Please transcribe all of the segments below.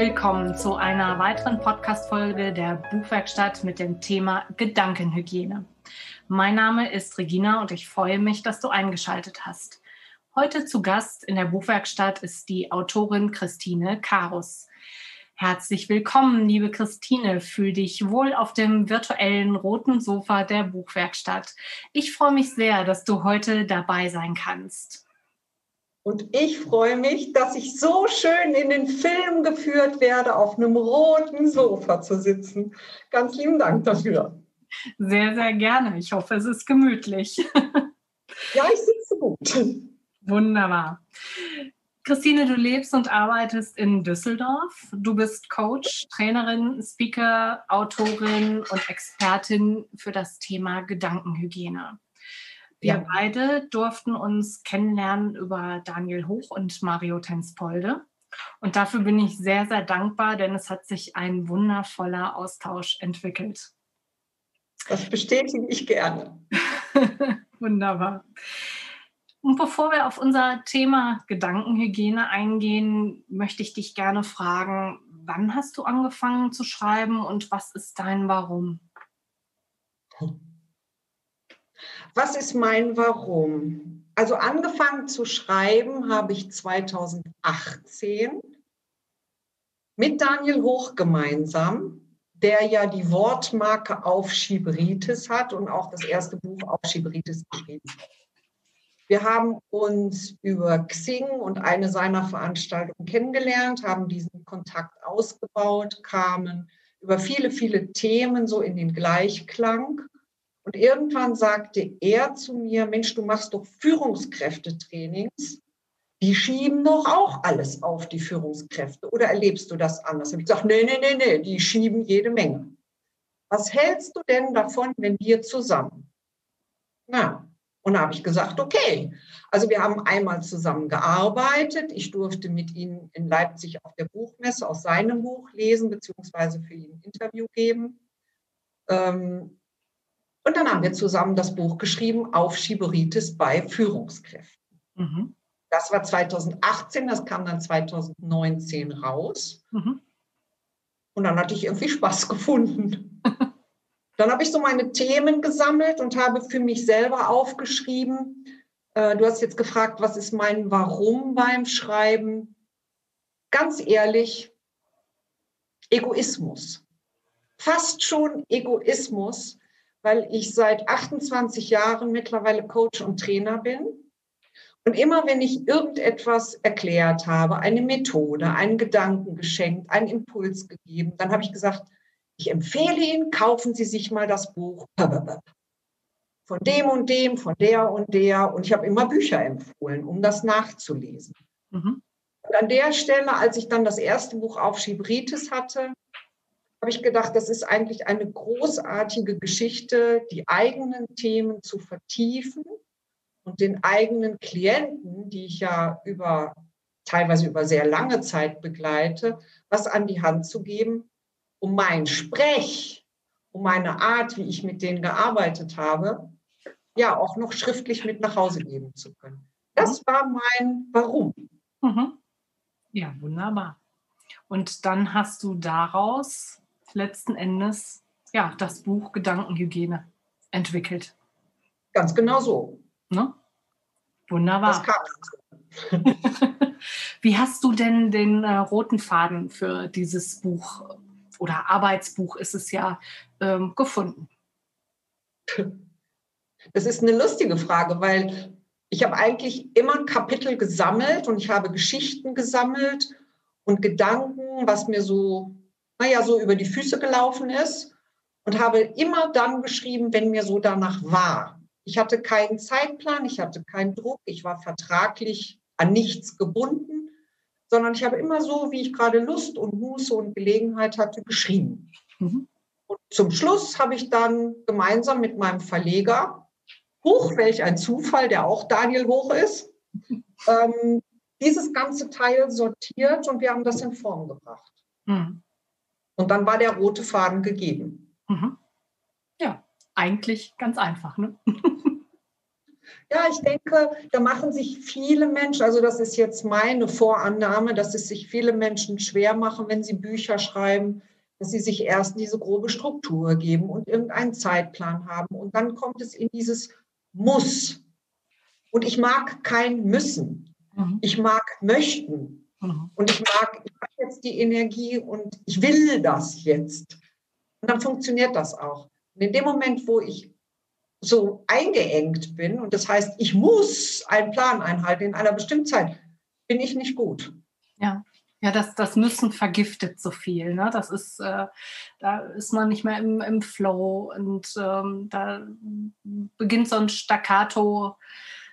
Willkommen zu einer weiteren Podcast-Folge der Buchwerkstatt mit dem Thema Gedankenhygiene. Mein Name ist Regina und ich freue mich, dass du eingeschaltet hast. Heute zu Gast in der Buchwerkstatt ist die Autorin Christine Karus. Herzlich willkommen, liebe Christine. Fühl dich wohl auf dem virtuellen roten Sofa der Buchwerkstatt. Ich freue mich sehr, dass du heute dabei sein kannst. Und ich freue mich, dass ich so schön in den Film geführt werde, auf einem roten Sofa zu sitzen. Ganz lieben Dank dafür. Sehr, sehr gerne. Ich hoffe, es ist gemütlich. Ja, ich sitze gut. Wunderbar. Christine, du lebst und arbeitest in Düsseldorf. Du bist Coach, Trainerin, Speaker, Autorin und Expertin für das Thema Gedankenhygiene. Wir ja. beide durften uns kennenlernen über Daniel Hoch und Mario Tenspolde. Und dafür bin ich sehr, sehr dankbar, denn es hat sich ein wundervoller Austausch entwickelt. Das bestätige ich gerne. Wunderbar. Und bevor wir auf unser Thema Gedankenhygiene eingehen, möchte ich dich gerne fragen, wann hast du angefangen zu schreiben und was ist dein Warum? Was ist mein Warum? Also angefangen zu schreiben habe ich 2018 mit Daniel Hoch gemeinsam, der ja die Wortmarke Aufschieberitis hat und auch das erste Buch Aufschieberitis geschrieben hat. Wir haben uns über Xing und eine seiner Veranstaltungen kennengelernt, haben diesen Kontakt ausgebaut, kamen über viele, viele Themen so in den Gleichklang und irgendwann sagte er zu mir, Mensch, du machst doch Führungskräftetrainings. Die schieben doch auch alles auf die Führungskräfte. Oder erlebst du das anders? Habe ich gesagt, nee, nee, nee, nee, die schieben jede Menge. Was hältst du denn davon, wenn wir zusammen? Na, und da habe ich gesagt, okay. Also wir haben einmal zusammen gearbeitet. Ich durfte mit ihm in Leipzig auf der Buchmesse aus seinem Buch lesen, beziehungsweise für ihn ein Interview geben. Ähm, und dann haben wir zusammen das Buch geschrieben, Aufschieberitis bei Führungskräften. Mhm. Das war 2018, das kam dann 2019 raus. Mhm. Und dann hatte ich irgendwie Spaß gefunden. dann habe ich so meine Themen gesammelt und habe für mich selber aufgeschrieben. Äh, du hast jetzt gefragt, was ist mein Warum beim Schreiben? Ganz ehrlich, Egoismus. Fast schon Egoismus, weil ich seit 28 Jahren mittlerweile Coach und Trainer bin. Und immer wenn ich irgendetwas erklärt habe, eine Methode, einen Gedanken geschenkt, einen Impuls gegeben, dann habe ich gesagt, ich empfehle Ihnen, kaufen Sie sich mal das Buch von dem und dem, von der und der. Und ich habe immer Bücher empfohlen, um das nachzulesen. Mhm. Und an der Stelle, als ich dann das erste Buch auf Schibritis hatte, habe ich gedacht, das ist eigentlich eine großartige Geschichte, die eigenen Themen zu vertiefen und den eigenen Klienten, die ich ja über teilweise über sehr lange Zeit begleite, was an die Hand zu geben, um mein Sprech, um meine Art, wie ich mit denen gearbeitet habe, ja auch noch schriftlich mit nach Hause geben zu können. Das war mein Warum. Mhm. Ja, wunderbar. Und dann hast du daraus letzten Endes ja, das Buch Gedankenhygiene entwickelt. Ganz genau so. Ne? Wunderbar. Wie hast du denn den äh, roten Faden für dieses Buch oder Arbeitsbuch ist es ja ähm, gefunden? Das ist eine lustige Frage, weil ich habe eigentlich immer Kapitel gesammelt und ich habe Geschichten gesammelt und Gedanken, was mir so naja, so über die Füße gelaufen ist und habe immer dann geschrieben, wenn mir so danach war. Ich hatte keinen Zeitplan, ich hatte keinen Druck, ich war vertraglich an nichts gebunden, sondern ich habe immer so, wie ich gerade Lust und Muße und Gelegenheit hatte, geschrieben. Mhm. Und zum Schluss habe ich dann gemeinsam mit meinem Verleger, Hoch, welch ein Zufall, der auch Daniel Hoch ist, ähm, dieses ganze Teil sortiert und wir haben das in Form gebracht. Mhm. Und dann war der rote Faden gegeben. Mhm. Ja, eigentlich ganz einfach. Ne? Ja, ich denke, da machen sich viele Menschen, also das ist jetzt meine Vorannahme, dass es sich viele Menschen schwer machen, wenn sie Bücher schreiben, dass sie sich erst diese grobe Struktur geben und irgendeinen Zeitplan haben. Und dann kommt es in dieses Muss. Und ich mag kein Müssen. Mhm. Ich mag möchten. Mhm. Und ich mag, ich habe jetzt die Energie und ich will das jetzt. Und dann funktioniert das auch. Und in dem Moment, wo ich so eingeengt bin und das heißt, ich muss einen Plan einhalten in einer bestimmten Zeit, bin ich nicht gut. Ja. Ja, das, das Müssen vergiftet so viel. Ne? Das ist, äh, da ist man nicht mehr im, im Flow und ähm, da beginnt so ein Staccato.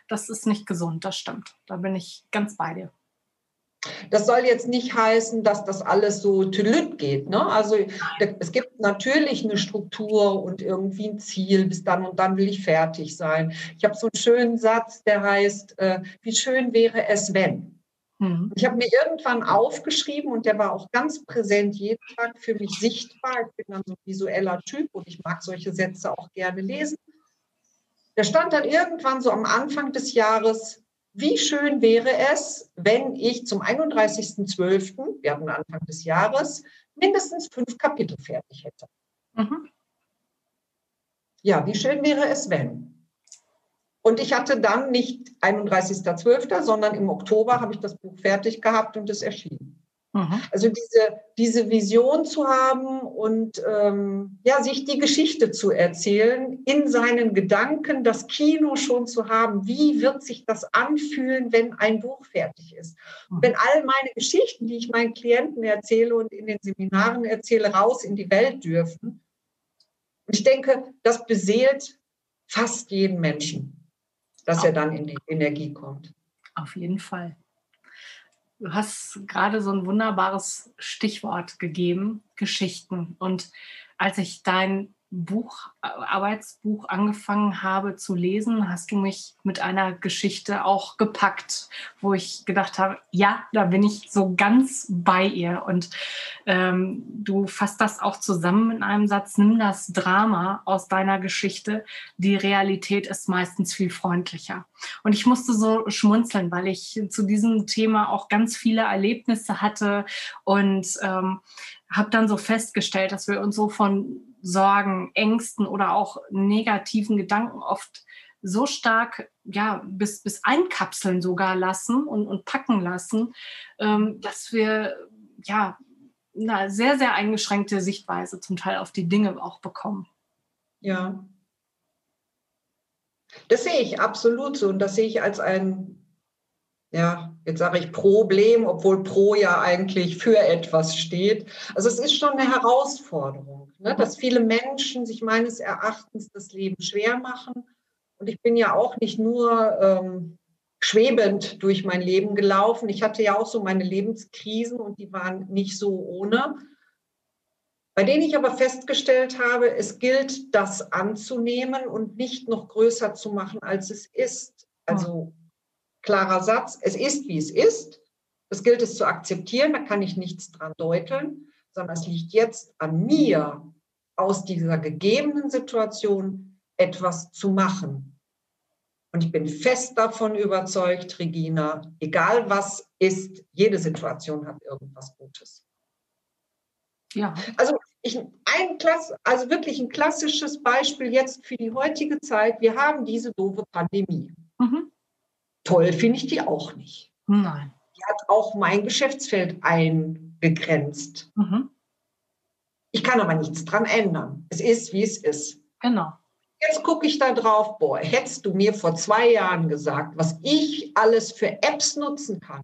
Das ist nicht gesund, das stimmt. Da bin ich ganz bei dir. Das soll jetzt nicht heißen, dass das alles so tülüt geht. Ne? Also es gibt natürlich eine Struktur und irgendwie ein Ziel, bis dann und dann will ich fertig sein. Ich habe so einen schönen Satz, der heißt, äh, wie schön wäre es, wenn. Mhm. Ich habe mir irgendwann aufgeschrieben und der war auch ganz präsent jeden Tag für mich sichtbar. Ich bin dann so ein visueller Typ und ich mag solche Sätze auch gerne lesen. Der stand dann irgendwann so am Anfang des Jahres, wie schön wäre es, wenn ich zum 31.12., wir hatten Anfang des Jahres, mindestens fünf Kapitel fertig hätte. Mhm. Ja, wie schön wäre es, wenn? Und ich hatte dann nicht 31.12., sondern im Oktober habe ich das Buch fertig gehabt und es erschien. Mhm. Also diese, diese Vision zu haben und ähm, ja, sich die Geschichte zu erzählen, in seinen Gedanken das Kino schon zu haben, wie wird sich das anfühlen, wenn ein Buch fertig ist. Mhm. Wenn all meine Geschichten, die ich meinen Klienten erzähle und in den Seminaren erzähle, raus in die Welt dürfen. Und ich denke, das beseelt fast jeden Menschen, dass er dann in die Energie kommt. Auf jeden Fall. Du hast gerade so ein wunderbares Stichwort gegeben, Geschichten. Und als ich dein Buch, äh, Arbeitsbuch angefangen habe zu lesen, hast du mich mit einer Geschichte auch gepackt, wo ich gedacht habe, ja, da bin ich so ganz bei ihr. Und ähm, du fasst das auch zusammen in einem Satz, nimm das Drama aus deiner Geschichte, die Realität ist meistens viel freundlicher. Und ich musste so schmunzeln, weil ich zu diesem Thema auch ganz viele Erlebnisse hatte und ähm, habe dann so festgestellt, dass wir uns so von Sorgen, Ängsten oder auch negativen Gedanken oft so stark, ja, bis, bis einkapseln sogar lassen und, und packen lassen, ähm, dass wir, ja, eine sehr, sehr eingeschränkte Sichtweise zum Teil auf die Dinge auch bekommen. Ja. Das sehe ich absolut so und das sehe ich als ein ja, jetzt sage ich Problem, obwohl Pro ja eigentlich für etwas steht. Also es ist schon eine Herausforderung, ne, dass viele Menschen sich meines Erachtens das Leben schwer machen. Und ich bin ja auch nicht nur ähm, schwebend durch mein Leben gelaufen. Ich hatte ja auch so meine Lebenskrisen und die waren nicht so ohne. Bei denen ich aber festgestellt habe, es gilt, das anzunehmen und nicht noch größer zu machen, als es ist. Also klarer Satz, es ist, wie es ist. Das gilt es zu akzeptieren, da kann ich nichts dran deuteln, sondern es liegt jetzt an mir, aus dieser gegebenen Situation etwas zu machen. Und ich bin fest davon überzeugt, Regina, egal was ist, jede Situation hat irgendwas Gutes. Ja. Also ich, ein Klass, also wirklich ein klassisches Beispiel jetzt für die heutige Zeit. Wir haben diese doofe Pandemie. Mhm. Toll finde ich die auch nicht. Nein. Die hat auch mein Geschäftsfeld eingegrenzt. Mhm. Ich kann aber nichts dran ändern. Es ist, wie es ist. Genau. Jetzt gucke ich da drauf, boah, hättest du mir vor zwei Jahren gesagt, was ich alles für Apps nutzen kann,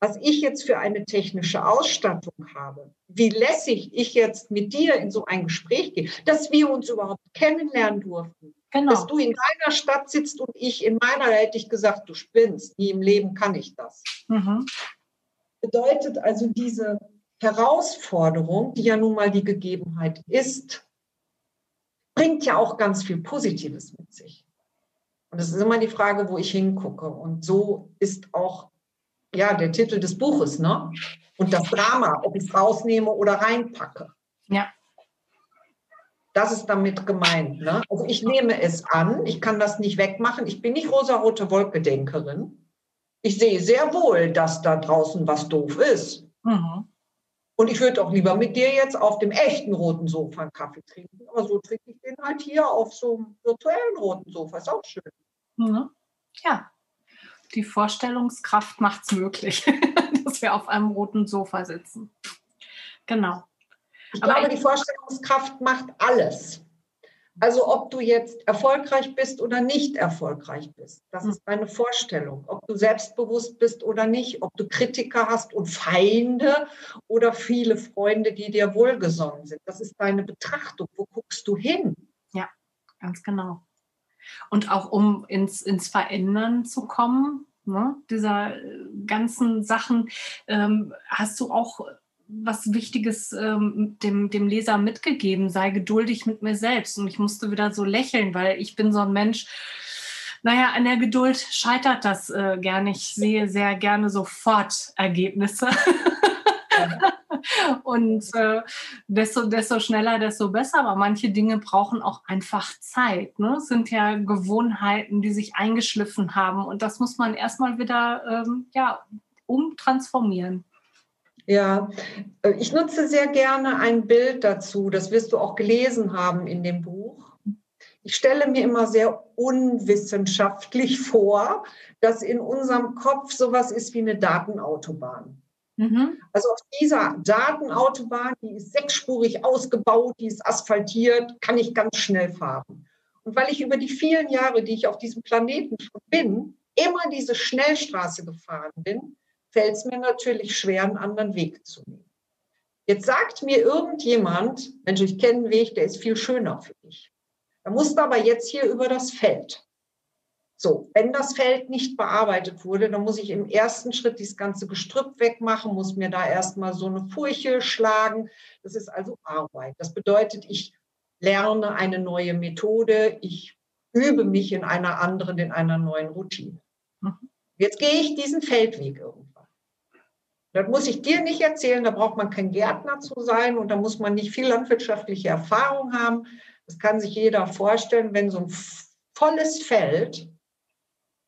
was ich jetzt für eine technische Ausstattung habe, wie lässig ich jetzt mit dir in so ein Gespräch gehe, dass wir uns überhaupt kennenlernen durften. Genau. Dass du in deiner Stadt sitzt und ich in meiner, hätte ich gesagt, du spinnst, nie im Leben kann ich das. Mhm. Bedeutet also diese Herausforderung, die ja nun mal die Gegebenheit ist, bringt ja auch ganz viel Positives mit sich. Und es ist immer die Frage, wo ich hingucke. Und so ist auch ja, der Titel des Buches, ne? Und das Drama, ob ich es rausnehme oder reinpacke. Ja. Das ist damit gemeint. Ne? Also ich nehme es an, ich kann das nicht wegmachen. Ich bin nicht rosarote Wolkedenkerin. Ich sehe sehr wohl, dass da draußen was doof ist. Mhm. Und ich würde auch lieber mit dir jetzt auf dem echten roten Sofa einen Kaffee trinken. Aber so trinke ich den halt hier auf so einem virtuellen roten Sofa. Ist auch schön. Mhm. Ja, die Vorstellungskraft macht es möglich, dass wir auf einem roten Sofa sitzen. Genau. Ich Aber glaube, die Vorstellungskraft macht alles. Also ob du jetzt erfolgreich bist oder nicht erfolgreich bist, das ist deine Vorstellung. Ob du selbstbewusst bist oder nicht, ob du Kritiker hast und Feinde oder viele Freunde, die dir wohlgesonnen sind, das ist deine Betrachtung. Wo guckst du hin? Ja, ganz genau. Und auch um ins, ins Verändern zu kommen, ne, dieser äh, ganzen Sachen, ähm, hast du auch was Wichtiges ähm, dem, dem Leser mitgegeben, sei geduldig mit mir selbst. Und ich musste wieder so lächeln, weil ich bin so ein Mensch, naja, an der Geduld scheitert das äh, gerne. Ich sehe sehr gerne sofort Ergebnisse. Und äh, desto, desto schneller, desto besser. Aber manche Dinge brauchen auch einfach Zeit. Ne? Es sind ja Gewohnheiten, die sich eingeschliffen haben. Und das muss man erstmal wieder ähm, ja, umtransformieren. Ja, äh, ich nutze sehr gerne ein Bild dazu. Das wirst du auch gelesen haben in dem Buch. Ich stelle mir immer sehr unwissenschaftlich vor, dass in unserem Kopf sowas ist wie eine Datenautobahn. Mhm. Also auf dieser Datenautobahn, die ist sechsspurig ausgebaut, die ist asphaltiert, kann ich ganz schnell fahren. Und weil ich über die vielen Jahre, die ich auf diesem Planeten schon bin, immer diese Schnellstraße gefahren bin, fällt es mir natürlich schwer, einen anderen Weg zu nehmen. Jetzt sagt mir irgendjemand, Mensch, ich kenne einen Weg, der ist viel schöner für dich. Da musst du aber jetzt hier über das Feld. So, wenn das Feld nicht bearbeitet wurde, dann muss ich im ersten Schritt dieses ganze Gestrüpp wegmachen, muss mir da erstmal so eine Furche schlagen. Das ist also Arbeit. Das bedeutet, ich lerne eine neue Methode, ich übe mich in einer anderen, in einer neuen Routine. Mhm. Jetzt gehe ich diesen Feldweg irgendwann. Das muss ich dir nicht erzählen, da braucht man kein Gärtner zu sein und da muss man nicht viel landwirtschaftliche Erfahrung haben. Das kann sich jeder vorstellen, wenn so ein volles Feld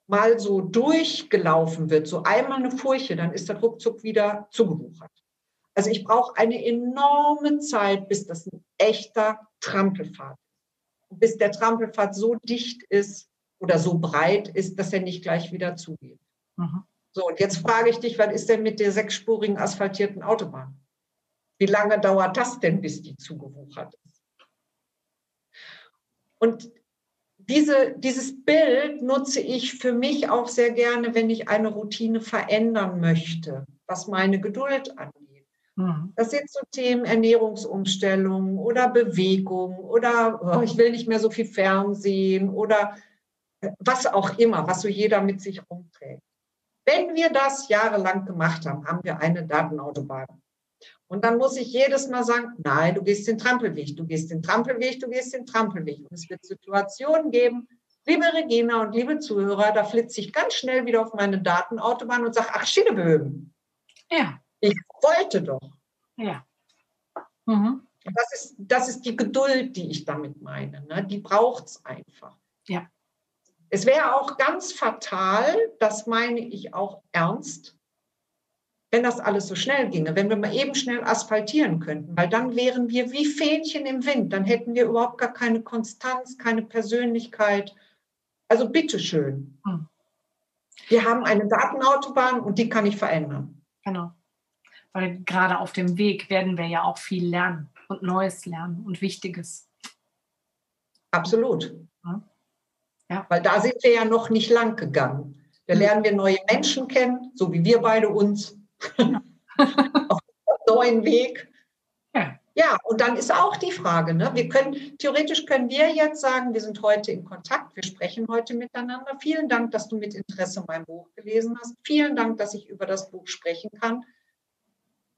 mal so durchgelaufen wird, so einmal eine Furche, dann ist der ruckzuck wieder zugewuchert. Also ich brauche eine enorme Zeit, bis das ein echter Trampelpfad ist. Bis der Trampelpfad so dicht ist oder so breit ist, dass er nicht gleich wieder zugeht. Mhm. So, und jetzt frage ich dich, was ist denn mit der sechsspurigen asphaltierten Autobahn? Wie lange dauert das denn, bis die zugewuchert ist? Und diese, dieses Bild nutze ich für mich auch sehr gerne, wenn ich eine Routine verändern möchte, was meine Geduld angeht. Mhm. Das sind so Themen Ernährungsumstellung oder Bewegung oder oh, ich will nicht mehr so viel Fernsehen oder was auch immer, was so jeder mit sich rumträgt. Wenn wir das jahrelang gemacht haben, haben wir eine Datenautobahn. Und dann muss ich jedes Mal sagen, nein, du gehst den Trampelweg, du gehst den Trampelweg, du gehst den Trampelweg. Und es wird Situationen geben, liebe Regina und liebe Zuhörer, da flitze ich ganz schnell wieder auf meine Datenautobahn und sage, ach, Schiedeböben. Ja. Ich wollte doch. Ja. Mhm. Das, ist, das ist die Geduld, die ich damit meine. Ne? Die braucht es einfach. Ja. Es wäre auch ganz fatal, das meine ich auch ernst, wenn das alles so schnell ginge, wenn wir mal eben schnell asphaltieren könnten, weil dann wären wir wie Fähnchen im Wind, dann hätten wir überhaupt gar keine Konstanz, keine Persönlichkeit. Also bitteschön. Hm. Wir haben eine Datenautobahn und die kann ich verändern. Genau. Weil gerade auf dem Weg werden wir ja auch viel lernen und Neues lernen und Wichtiges. Absolut. Ja. Weil da sind wir ja noch nicht lang gegangen. Da hm. lernen wir neue Menschen kennen, so wie wir beide uns. auf einem neuen Weg. Ja. ja, und dann ist auch die Frage, ne? wir können, theoretisch können wir jetzt sagen, wir sind heute in Kontakt, wir sprechen heute miteinander. Vielen Dank, dass du mit Interesse mein Buch gelesen hast. Vielen Dank, dass ich über das Buch sprechen kann.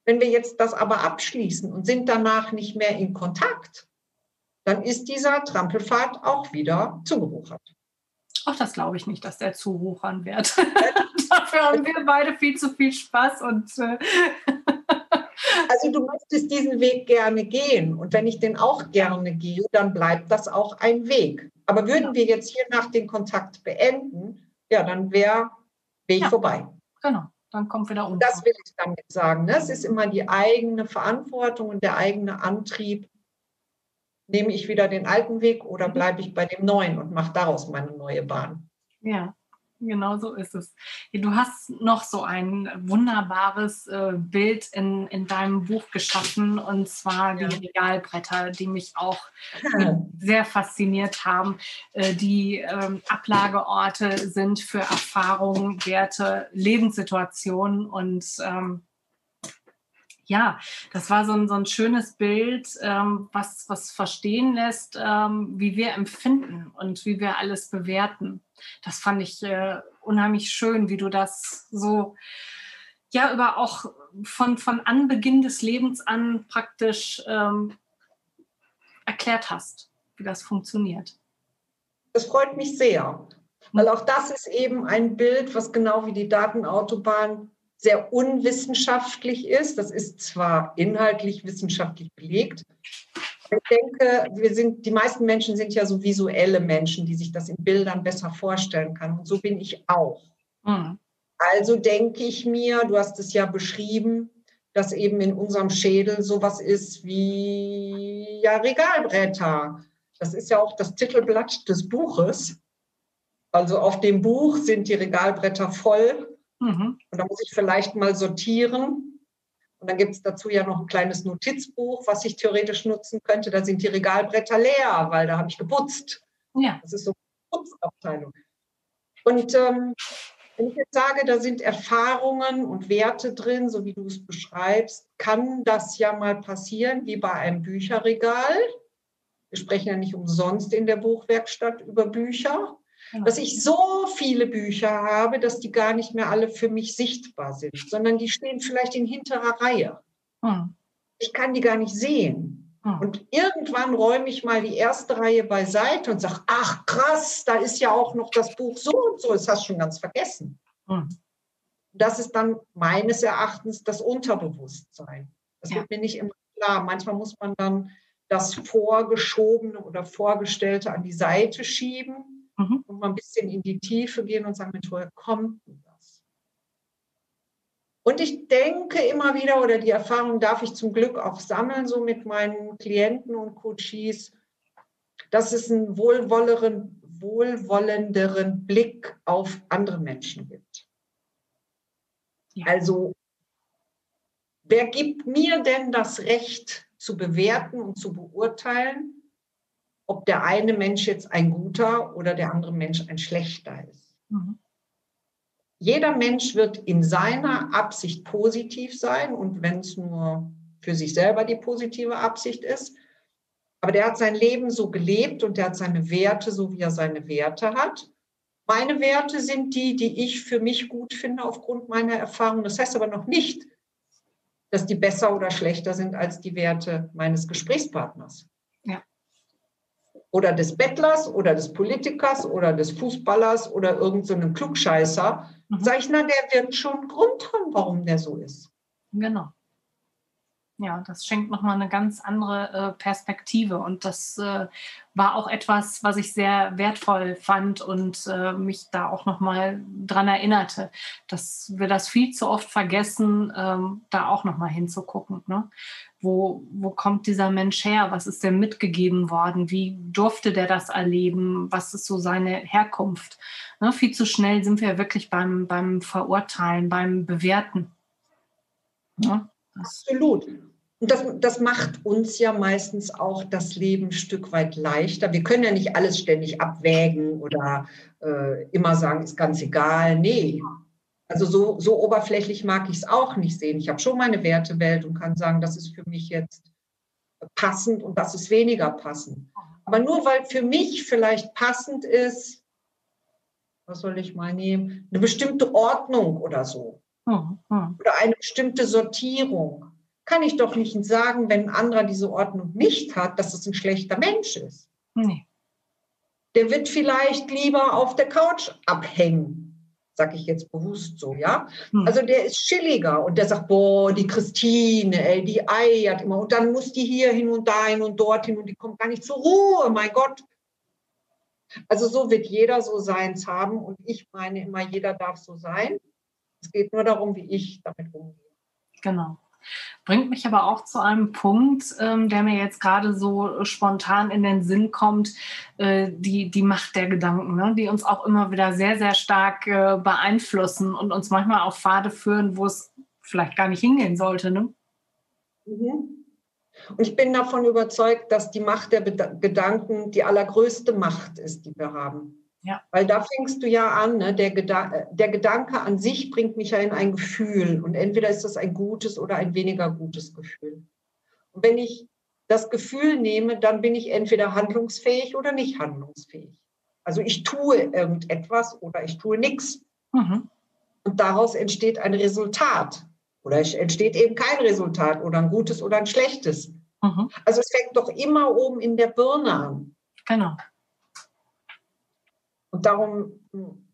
Wenn wir jetzt das aber abschließen und sind danach nicht mehr in Kontakt, dann ist dieser Trampelpfad auch wieder zugewuchert. Ach, das glaube ich nicht, dass der zu wuchern wird. Dafür haben wir beide viel zu viel Spaß und äh, Also du möchtest diesen Weg gerne gehen. Und wenn ich den auch gerne gehe, dann bleibt das auch ein Weg. Aber würden wir jetzt hier nach den Kontakt beenden, ja, dann wäre Weg ja, vorbei. Genau, dann kommt wieder um. Das will ich damit sagen. Ne? Es ist immer die eigene Verantwortung und der eigene Antrieb. Nehme ich wieder den alten Weg oder mhm. bleibe ich bei dem neuen und mache daraus meine neue Bahn? Ja, Genau so ist es. Du hast noch so ein wunderbares äh, Bild in, in deinem Buch geschaffen, und zwar ja. die Regalbretter, die mich auch ja. sehr fasziniert haben, äh, die ähm, Ablageorte sind für Erfahrungen, Werte, Lebenssituationen und ähm, ja, das war so ein, so ein schönes Bild, ähm, was, was verstehen lässt, ähm, wie wir empfinden und wie wir alles bewerten. Das fand ich äh, unheimlich schön, wie du das so, ja, über auch von, von Anbeginn des Lebens an praktisch ähm, erklärt hast, wie das funktioniert. Das freut mich sehr, weil auch das ist eben ein Bild, was genau wie die Datenautobahn sehr unwissenschaftlich ist. Das ist zwar inhaltlich wissenschaftlich belegt. Ich denke, wir sind, die meisten Menschen sind ja so visuelle Menschen, die sich das in Bildern besser vorstellen können. Und so bin ich auch. Mhm. Also denke ich mir, du hast es ja beschrieben, dass eben in unserem Schädel sowas ist wie ja, Regalbretter. Das ist ja auch das Titelblatt des Buches. Also auf dem Buch sind die Regalbretter voll Mhm. Und da muss ich vielleicht mal sortieren. Und dann gibt es dazu ja noch ein kleines Notizbuch, was ich theoretisch nutzen könnte. Da sind die Regalbretter leer, weil da habe ich geputzt. Ja. Das ist so eine Putzabteilung. Und ähm, wenn ich jetzt sage, da sind Erfahrungen und Werte drin, so wie du es beschreibst, kann das ja mal passieren, wie bei einem Bücherregal. Wir sprechen ja nicht umsonst in der Buchwerkstatt über Bücher. Genau. Dass ich so viele Bücher habe, dass die gar nicht mehr alle für mich sichtbar sind, sondern die stehen vielleicht in hinterer Reihe. Hm. Ich kann die gar nicht sehen. Hm. Und irgendwann räume ich mal die erste Reihe beiseite und sage, ach krass, da ist ja auch noch das Buch so und so, das hast du schon ganz vergessen. Hm. Das ist dann meines Erachtens das Unterbewusstsein. Das ja. wird mir nicht immer klar. Manchmal muss man dann das Vorgeschobene oder Vorgestellte an die Seite schieben mhm. und mal ein bisschen in die Tiefe gehen und sagen, Mensch, woher kommt denn das? Und ich denke immer wieder, oder die Erfahrung darf ich zum Glück auch sammeln, so mit meinen Klienten und Coaches, dass es einen wohlwolleren, wohlwollenderen Blick auf andere Menschen gibt. Ja. Also, wer gibt mir denn das Recht zu bewerten und zu beurteilen, ob der eine Mensch jetzt ein guter oder der andere Mensch ein schlechter ist. Mhm. Jeder Mensch wird in seiner Absicht positiv sein und wenn es nur für sich selber die positive Absicht ist. Aber der hat sein Leben so gelebt und der hat seine Werte, so wie er seine Werte hat. Meine Werte sind die, die ich für mich gut finde aufgrund meiner Erfahrung. Das heißt aber noch nicht, dass die besser oder schlechter sind als die Werte meines Gesprächspartners. Oder des Bettlers oder des Politikers oder des Fußballers oder irgendeinem so Klugscheißer, mhm. sage ich, na, der wird schon Grund haben, warum der so ist. Genau. Ja, das schenkt nochmal eine ganz andere äh, Perspektive. Und das äh, war auch etwas, was ich sehr wertvoll fand und äh, mich da auch nochmal dran erinnerte, dass wir das viel zu oft vergessen, ähm, da auch nochmal hinzugucken. Ne? Wo, wo kommt dieser Mensch her? Was ist denn mitgegeben worden? Wie durfte der das erleben? Was ist so seine Herkunft? Ne? Viel zu schnell sind wir wirklich beim, beim Verurteilen, beim Bewerten. Ne? Absolut. Und das, das macht uns ja meistens auch das Leben ein Stück weit leichter. Wir können ja nicht alles ständig abwägen oder äh, immer sagen, ist ganz egal. Nee. Also so, so oberflächlich mag ich es auch nicht sehen. Ich habe schon meine Wertewelt und kann sagen, das ist für mich jetzt passend und das ist weniger passend. Aber nur weil für mich vielleicht passend ist, was soll ich mal nehmen, eine bestimmte Ordnung oder so. Hm, hm. Oder eine bestimmte Sortierung kann ich doch nicht sagen, wenn ein anderer diese Ordnung nicht hat, dass es ein schlechter Mensch ist. Nee. Der wird vielleicht lieber auf der Couch abhängen, sage ich jetzt bewusst so, ja. Hm. Also der ist chilliger und der sagt, boah, die Christine, ey, die eiert immer und dann muss die hier hin und dahin und dorthin und die kommt gar nicht zur Ruhe, mein Gott. Also so wird jeder so seins haben und ich meine immer, jeder darf so sein. Es geht nur darum, wie ich damit umgehe. Genau. Bringt mich aber auch zu einem Punkt, ähm, der mir jetzt gerade so spontan in den Sinn kommt, äh, die, die Macht der Gedanken, ne? die uns auch immer wieder sehr, sehr stark äh, beeinflussen und uns manchmal auf Pfade führen, wo es vielleicht gar nicht hingehen sollte. Ne? Mhm. Und ich bin davon überzeugt, dass die Macht der Beda Gedanken die allergrößte Macht ist, die wir haben. Ja. Weil da fängst du ja an, ne? der, Geda der Gedanke an sich bringt mich ja in ein Gefühl. Und entweder ist das ein gutes oder ein weniger gutes Gefühl. Und wenn ich das Gefühl nehme, dann bin ich entweder handlungsfähig oder nicht handlungsfähig. Also ich tue irgendetwas oder ich tue nichts. Mhm. Und daraus entsteht ein Resultat. Oder es entsteht eben kein Resultat oder ein gutes oder ein schlechtes. Mhm. Also es fängt doch immer oben in der Birne an. Genau. Und darum,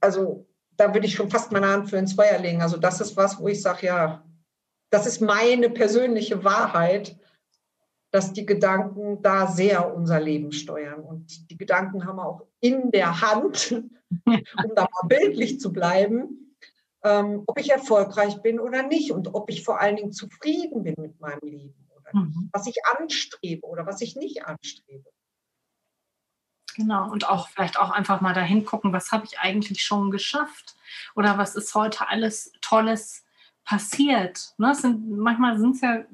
also da würde ich schon fast meine Hand für ins Feuer legen. Also das ist was, wo ich sage, ja, das ist meine persönliche Wahrheit, dass die Gedanken da sehr unser Leben steuern. Und die Gedanken haben wir auch in der Hand, um da mal bildlich zu bleiben, ähm, ob ich erfolgreich bin oder nicht und ob ich vor allen Dingen zufrieden bin mit meinem Leben oder nicht, mhm. was ich anstrebe oder was ich nicht anstrebe. Genau, und auch vielleicht auch einfach mal dahin gucken, was habe ich eigentlich schon geschafft oder was ist heute alles Tolles passiert. Ne? Sind, manchmal sind es ja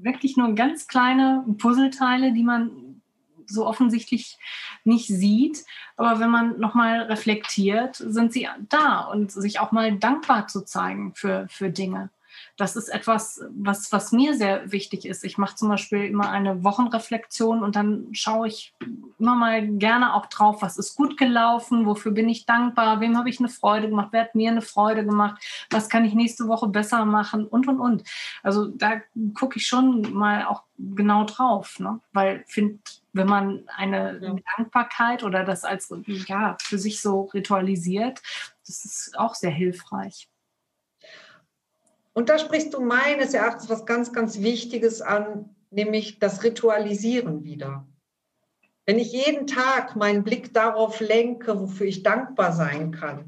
wirklich nur ganz kleine Puzzleteile, die man so offensichtlich nicht sieht. Aber wenn man nochmal reflektiert, sind sie da und sich auch mal dankbar zu zeigen für, für Dinge. Das ist etwas, was, was mir sehr wichtig ist. Ich mache zum Beispiel immer eine Wochenreflexion und dann schaue ich immer mal gerne auch drauf, was ist gut gelaufen, wofür bin ich dankbar, wem habe ich eine Freude gemacht, wer hat mir eine Freude gemacht, was kann ich nächste Woche besser machen und, und, und. Also da gucke ich schon mal auch genau drauf, ne? weil finde, wenn man eine ja. Dankbarkeit oder das als ja für sich so ritualisiert, das ist auch sehr hilfreich. Und da sprichst du meines Erachtens was ganz, ganz Wichtiges an, nämlich das Ritualisieren wieder. Wenn ich jeden Tag meinen Blick darauf lenke, wofür ich dankbar sein kann,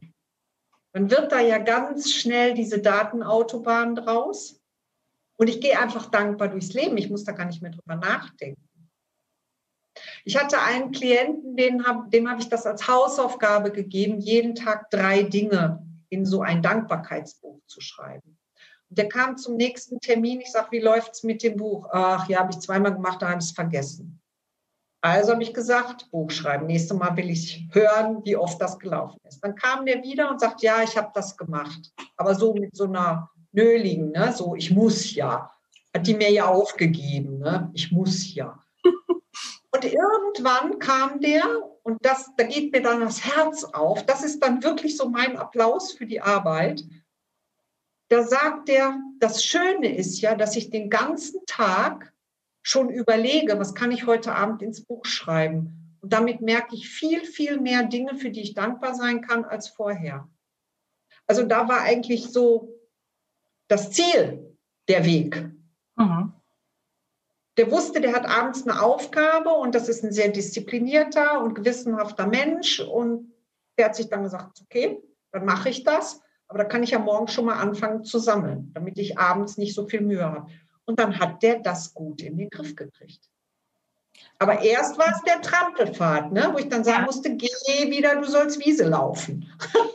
dann wird da ja ganz schnell diese Datenautobahn draus. Und ich gehe einfach dankbar durchs Leben. Ich muss da gar nicht mehr drüber nachdenken. Ich hatte einen Klienten, hab, dem habe ich das als Hausaufgabe gegeben, jeden Tag drei Dinge in so ein Dankbarkeitsbuch zu schreiben. Der kam zum nächsten Termin. Ich sage, wie läuft es mit dem Buch? Ach ja, habe ich zweimal gemacht, da habe ich es vergessen. Also habe ich gesagt, Buch schreiben. Nächstes Mal will ich hören, wie oft das gelaufen ist. Dann kam der wieder und sagt, ja, ich habe das gemacht. Aber so mit so einer nöligen, ne? so ich muss ja. Hat die mir ja aufgegeben, ne? ich muss ja. Und irgendwann kam der, und das, da geht mir dann das Herz auf. Das ist dann wirklich so mein Applaus für die Arbeit da sagt er, das Schöne ist ja, dass ich den ganzen Tag schon überlege, was kann ich heute Abend ins Buch schreiben. Und damit merke ich viel, viel mehr Dinge, für die ich dankbar sein kann als vorher. Also da war eigentlich so das Ziel, der Weg. Mhm. Der wusste, der hat abends eine Aufgabe und das ist ein sehr disziplinierter und gewissenhafter Mensch. Und der hat sich dann gesagt, okay, dann mache ich das. Aber da kann ich ja morgen schon mal anfangen zu sammeln, damit ich abends nicht so viel Mühe habe. Und dann hat der das gut in den Griff gekriegt. Aber erst war es der Trampelfahrt, ne? wo ich dann sagen musste, geh wieder, du sollst Wiese laufen.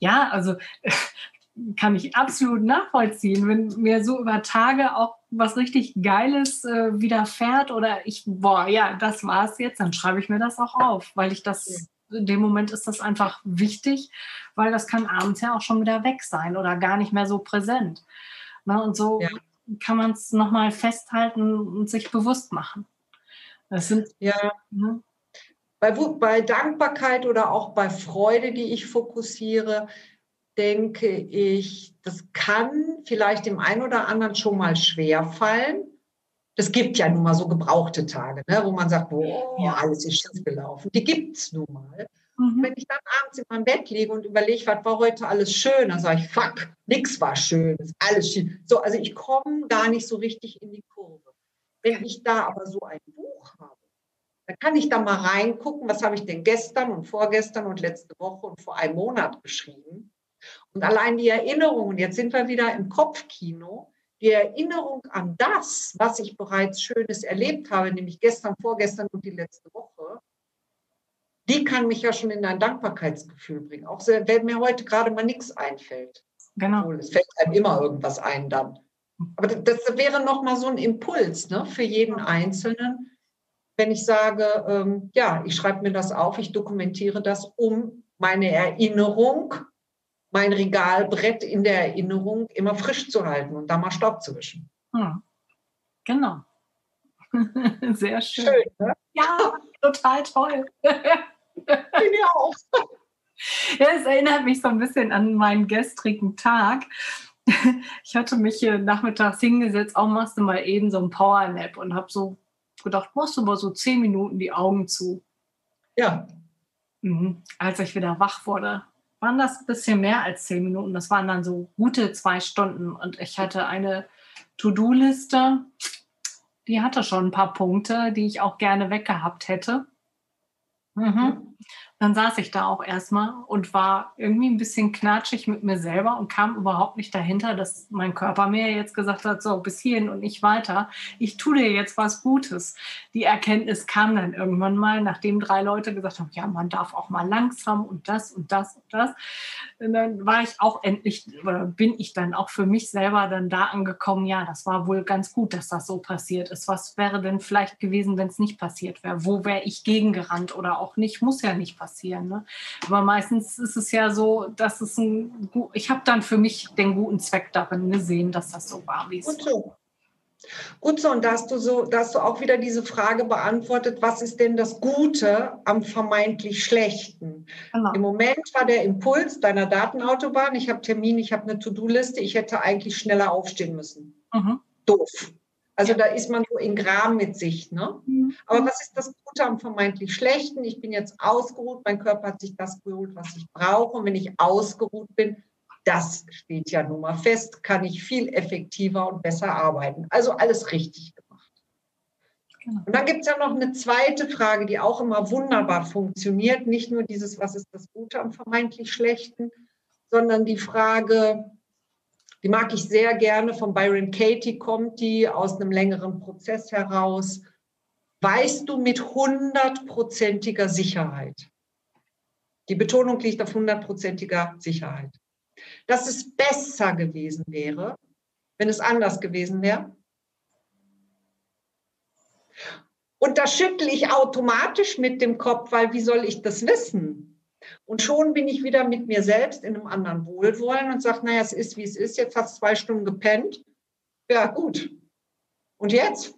Ja, also kann ich absolut nachvollziehen, wenn mir so über Tage auch was richtig Geiles äh, widerfährt oder ich, boah, ja, das war es jetzt, dann schreibe ich mir das auch auf, weil ich das in dem Moment ist das einfach wichtig, weil das kann abends ja auch schon wieder weg sein oder gar nicht mehr so präsent. Ne? Und so ja. kann man es nochmal festhalten und sich bewusst machen. Das sind ja. Ne? Bei, bei Dankbarkeit oder auch bei Freude, die ich fokussiere, denke ich, das kann vielleicht dem einen oder anderen schon mal schwer fallen es gibt ja nun mal so gebrauchte Tage, ne, wo man sagt, oh, alles ist schief gelaufen. Die gibt es nun mal. Mhm. Wenn ich dann abends in meinem Bett liege und überlege, was war heute alles schön, dann sage ich, fuck, nichts war schön, ist alles schön. So, also ich komme gar nicht so richtig in die Kurve. Wenn ich da aber so ein Buch habe, dann kann ich da mal reingucken, was habe ich denn gestern und vorgestern und letzte Woche und vor einem Monat geschrieben. Und allein die Erinnerungen, jetzt sind wir wieder im Kopfkino, die Erinnerung an das, was ich bereits Schönes erlebt habe, nämlich gestern, vorgestern und die letzte Woche, die kann mich ja schon in ein Dankbarkeitsgefühl bringen. Auch wenn mir heute gerade mal nichts einfällt. Genau. Obwohl, es fällt einem immer irgendwas ein dann. Aber das, wäre nochmal so ein Impuls ne, für jeden Einzelnen, wenn ich sage, ähm, ja, ich schreibe mir das auf, ich dokumentiere das, um meine Erinnerung, mein Regalbrett in der Erinnerung immer frisch zu halten und da mal Staub zu wischen. Hm. Genau. Sehr schön. schön ne? Ja, total toll. Bin ja auch. Ja, es erinnert mich so ein bisschen an meinen gestrigen Tag. Ich hatte mich hier nachmittags hingesetzt, auch machst du mal eben so ein Powernap und habe so gedacht, machst du mal so zehn Minuten die Augen zu. Ja. Mhm. Als ich wieder wach wurde, waren das ein bisschen mehr als zehn Minuten. Das waren dann so gute zwei Stunden und ich hatte eine To-Do-Liste, die hatte schon ein paar Punkte, die ich auch gerne weggehabt hätte. Mhm. Dann saß ich da auch erstmal und war irgendwie ein bisschen knatschig mit mir selber und kam überhaupt nicht dahinter, dass mein Körper mir jetzt gesagt hat, so bis hierhin und nicht weiter. Ich tue dir jetzt was Gutes. Die Erkenntnis kam dann irgendwann mal, nachdem drei Leute gesagt haben, ja, man darf auch mal langsam und das und das und das. Und dann war ich auch endlich, oder bin ich dann auch für mich selber dann da angekommen, ja, das war wohl ganz gut, dass das so passiert ist. Was wäre denn vielleicht gewesen, wenn es nicht passiert wäre? Wo wäre ich gegengerannt oder auch nicht? Muss ja nicht passieren passieren. Ne? Aber meistens ist es ja so, dass es ein, ich habe dann für mich den guten Zweck darin gesehen, dass das so war, wie es Gut so. Gut so, und da hast du so, da hast du auch wieder diese Frage beantwortet, was ist denn das Gute am vermeintlich Schlechten? Genau. Im Moment war der Impuls deiner Datenautobahn, ich habe Termin, ich habe eine To-Do-Liste, ich hätte eigentlich schneller aufstehen müssen. Mhm. Doof. Also da ist man so in Gram mit sich. Ne? Mhm. Aber was ist das Gute am vermeintlich Schlechten? Ich bin jetzt ausgeruht, mein Körper hat sich das geholt, was ich brauche. Und wenn ich ausgeruht bin, das steht ja nun mal fest, kann ich viel effektiver und besser arbeiten. Also alles richtig gemacht. Genau. Und dann gibt es ja noch eine zweite Frage, die auch immer wunderbar funktioniert. Nicht nur dieses, was ist das Gute am vermeintlich Schlechten, sondern die Frage, die mag ich sehr gerne. Von Byron Katie kommt die aus einem längeren Prozess heraus. Weißt du mit hundertprozentiger Sicherheit? Die Betonung liegt auf hundertprozentiger Sicherheit. Dass es besser gewesen wäre, wenn es anders gewesen wäre. Und da schüttle ich automatisch mit dem Kopf, weil wie soll ich das wissen? Und schon bin ich wieder mit mir selbst in einem anderen Wohlwollen und sage, naja, es ist, wie es ist. Jetzt hast du zwei Stunden gepennt. Ja, gut. Und jetzt?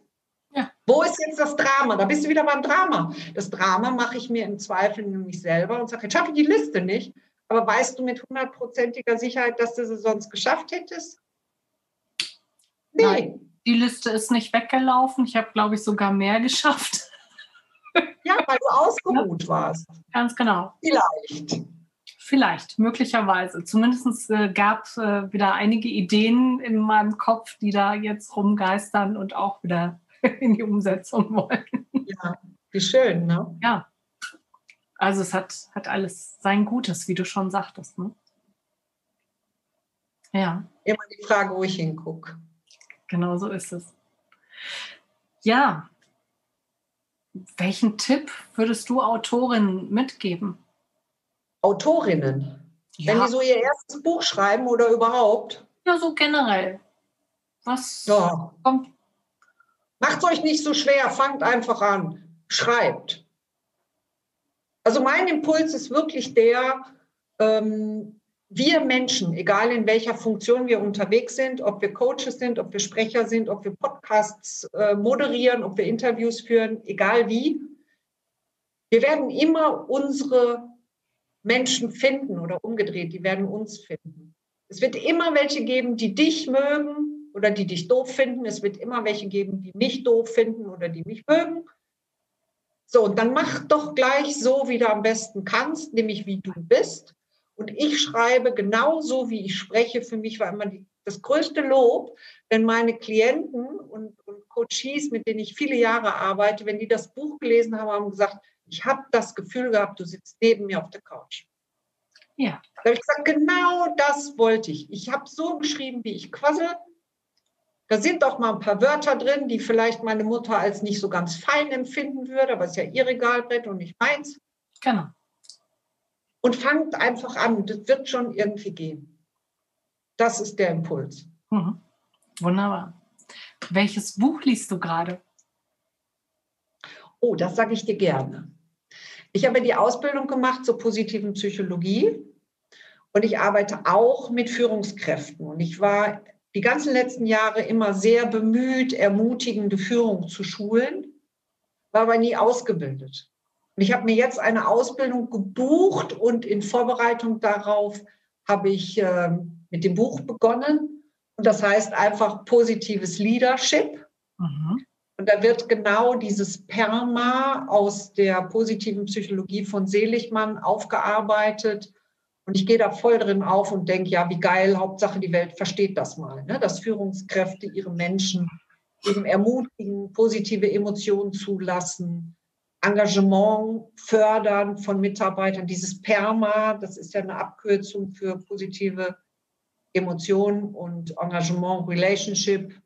Ja. Wo ist jetzt das Drama? Da bist du wieder beim Drama. Das Drama mache ich mir im Zweifel nämlich selber und sage, jetzt schaffe ich die Liste nicht. Aber weißt du mit hundertprozentiger Sicherheit, dass du sie sonst geschafft hättest? Nee. Nein, die Liste ist nicht weggelaufen. Ich habe, glaube ich, sogar mehr geschafft. Ja, weil du ausgeruht warst. Ganz genau. Vielleicht. Vielleicht, möglicherweise. Zumindest äh, gab es äh, wieder einige Ideen in meinem Kopf, die da jetzt rumgeistern und auch wieder in die Umsetzung wollen. Ja, wie schön, ne? Ja. Also es hat, hat alles sein Gutes, wie du schon sagtest. Ne? Ja. Immer die Frage, wo ich hingucke. Genau so ist es. Ja, welchen Tipp würdest du Autorinnen mitgeben? Autorinnen? Ja. Wenn die so ihr erstes Buch schreiben oder überhaupt? Ja, so generell. Was ja. kommt? Macht euch nicht so schwer, fangt einfach an. Schreibt. Also mein Impuls ist wirklich der, ähm, wir Menschen, egal in welcher Funktion wir unterwegs sind, ob wir Coaches sind, ob wir Sprecher sind, ob wir Podcasts äh, moderieren, ob wir Interviews führen, egal wie, wir werden immer unsere Menschen finden oder umgedreht, die werden uns finden. Es wird immer welche geben, die dich mögen oder die dich doof finden. Es wird immer welche geben, die mich doof finden oder die mich mögen. So, und dann mach doch gleich so, wie du am besten kannst, nämlich wie du bist. Und ich schreibe genauso, wie ich spreche. Für mich war immer die, das größte Lob, wenn meine Klienten und, und Coaches, mit denen ich viele Jahre arbeite, wenn die das Buch gelesen haben, haben gesagt, ich habe das Gefühl gehabt, du sitzt neben mir auf der Couch. Ja. Da habe ich gesagt, genau das wollte ich. Ich habe so geschrieben, wie ich quassel. Da sind auch mal ein paar Wörter drin, die vielleicht meine Mutter als nicht so ganz fein empfinden würde, aber es ist ja ihr Regalbrett und nicht meins. Genau. Und fangt einfach an. Das wird schon irgendwie gehen. Das ist der Impuls. Mhm. Wunderbar. Welches Buch liest du gerade? Oh, das sage ich dir gerne. Ich habe die Ausbildung gemacht zur positiven Psychologie und ich arbeite auch mit Führungskräften. Und ich war die ganzen letzten Jahre immer sehr bemüht, ermutigende Führung zu schulen, war aber nie ausgebildet. Und ich habe mir jetzt eine Ausbildung gebucht und in Vorbereitung darauf habe ich äh, mit dem Buch begonnen. Und das heißt einfach positives Leadership. Mhm. Und da wird genau dieses Perma aus der positiven Psychologie von Seligmann aufgearbeitet. Und ich gehe da voll drin auf und denke, ja, wie geil, Hauptsache die Welt versteht das mal, ne? dass Führungskräfte ihre Menschen eben ermutigen, positive Emotionen zulassen, Engagement fördern von Mitarbeitern. Dieses PERMA, das ist ja eine Abkürzung für positive Emotionen und Engagement, Relationship,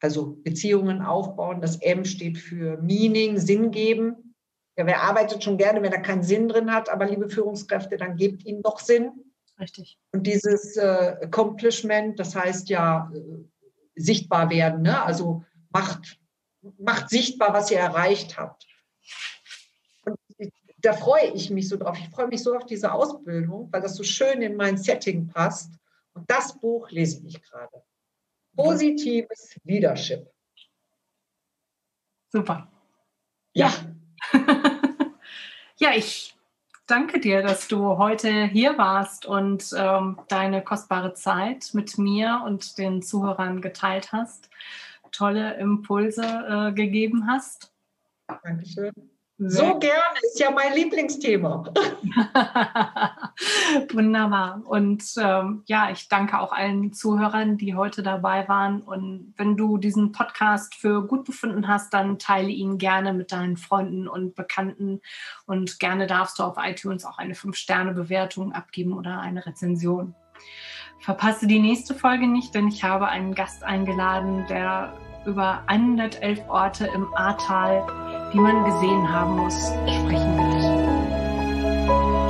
also Beziehungen aufbauen. Das M steht für Meaning, Sinn geben. Ja, wer arbeitet schon gerne, wenn er keinen Sinn drin hat, aber liebe Führungskräfte, dann gebt ihm doch Sinn. Richtig. Und dieses äh, Accomplishment, das heißt ja äh, sichtbar werden, ne? also macht, macht sichtbar, was ihr erreicht habt. Und da freue ich mich so drauf. Ich freue mich so auf diese Ausbildung, weil das so schön in mein Setting passt. Und das Buch lese ich gerade. Positives Leadership. Super. Ja. ja, ich danke dir, dass du heute hier warst und ähm, deine kostbare Zeit mit mir und den Zuhörern geteilt hast, tolle Impulse äh, gegeben hast. Dankeschön. So gerne, ist ja mein Lieblingsthema. Wunderbar. Und ähm, ja, ich danke auch allen Zuhörern, die heute dabei waren. Und wenn du diesen Podcast für gut befunden hast, dann teile ihn gerne mit deinen Freunden und Bekannten. Und gerne darfst du auf iTunes auch eine 5-Sterne-Bewertung abgeben oder eine Rezension. Verpasse die nächste Folge nicht, denn ich habe einen Gast eingeladen, der über 111 Orte im Ahrtal, die man gesehen haben muss, sprechen wird.